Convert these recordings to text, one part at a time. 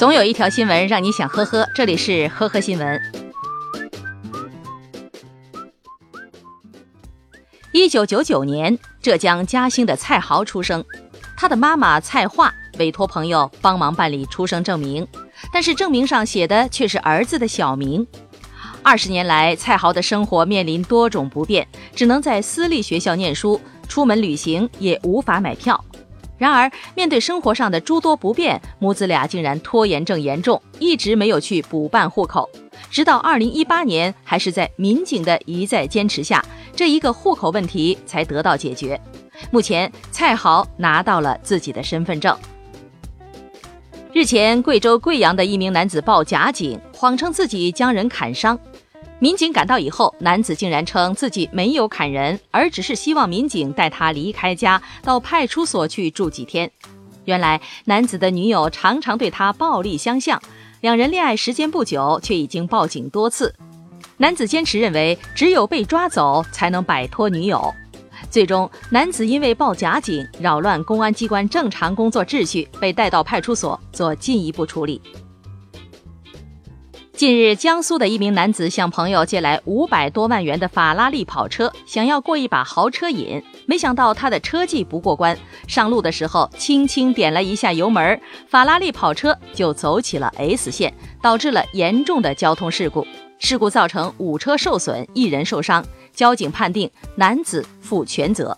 总有一条新闻让你想呵呵，这里是呵呵新闻。一九九九年，浙江嘉兴的蔡豪出生，他的妈妈蔡化委托朋友帮忙办理出生证明，但是证明上写的却是儿子的小名。二十年来，蔡豪的生活面临多种不便，只能在私立学校念书，出门旅行也无法买票。然而，面对生活上的诸多不便，母子俩竟然拖延症严重，一直没有去补办户口。直到二零一八年，还是在民警的一再坚持下，这一个户口问题才得到解决。目前，蔡豪拿到了自己的身份证。日前，贵州贵阳的一名男子报假警，谎称自己将人砍伤。民警赶到以后，男子竟然称自己没有砍人，而只是希望民警带他离开家，到派出所去住几天。原来，男子的女友常常对他暴力相向，两人恋爱时间不久，却已经报警多次。男子坚持认为，只有被抓走才能摆脱女友。最终，男子因为报假警，扰乱公安机关正常工作秩序，被带到派出所做进一步处理。近日，江苏的一名男子向朋友借来五百多万元的法拉利跑车，想要过一把豪车瘾。没想到他的车技不过关，上路的时候轻轻点了一下油门，法拉利跑车就走起了 S 线，导致了严重的交通事故。事故造成五车受损，一人受伤。交警判定男子负全责。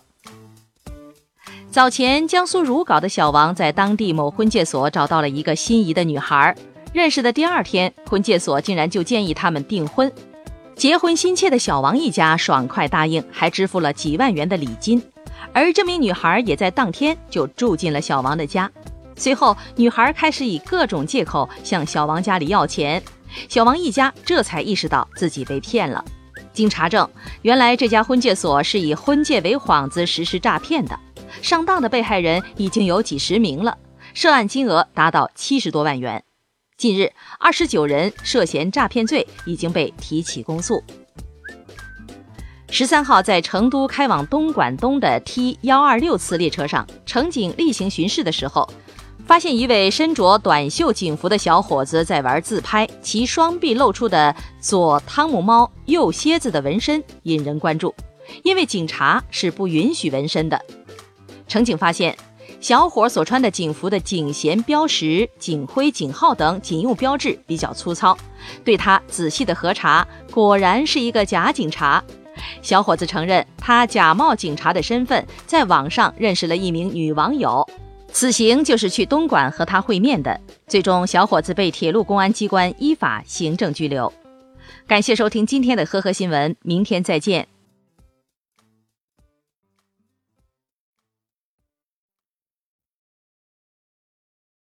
早前，江苏如皋的小王在当地某婚介所找到了一个心仪的女孩。认识的第二天，婚介所竟然就建议他们订婚。结婚心切的小王一家爽快答应，还支付了几万元的礼金。而这名女孩也在当天就住进了小王的家。随后，女孩开始以各种借口向小王家里要钱，小王一家这才意识到自己被骗了。经查证，原来这家婚介所是以婚介为幌子实施诈骗的，上当的被害人已经有几十名了，涉案金额达到七十多万元。近日，二十九人涉嫌诈骗罪已经被提起公诉。十三号，在成都开往东莞东的 T 幺二六次列车上，乘警例行巡视的时候，发现一位身着短袖警服的小伙子在玩自拍，其双臂露出的左汤姆猫、右蝎子的纹身引人关注，因为警察是不允许纹身的。乘警发现。小伙所穿的警服的警衔标识、警徽、警号等警用标志比较粗糙，对他仔细的核查，果然是一个假警察。小伙子承认，他假冒警察的身份，在网上认识了一名女网友，此行就是去东莞和他会面的。最终，小伙子被铁路公安机关依法行政拘留。感谢收听今天的呵呵新闻，明天再见。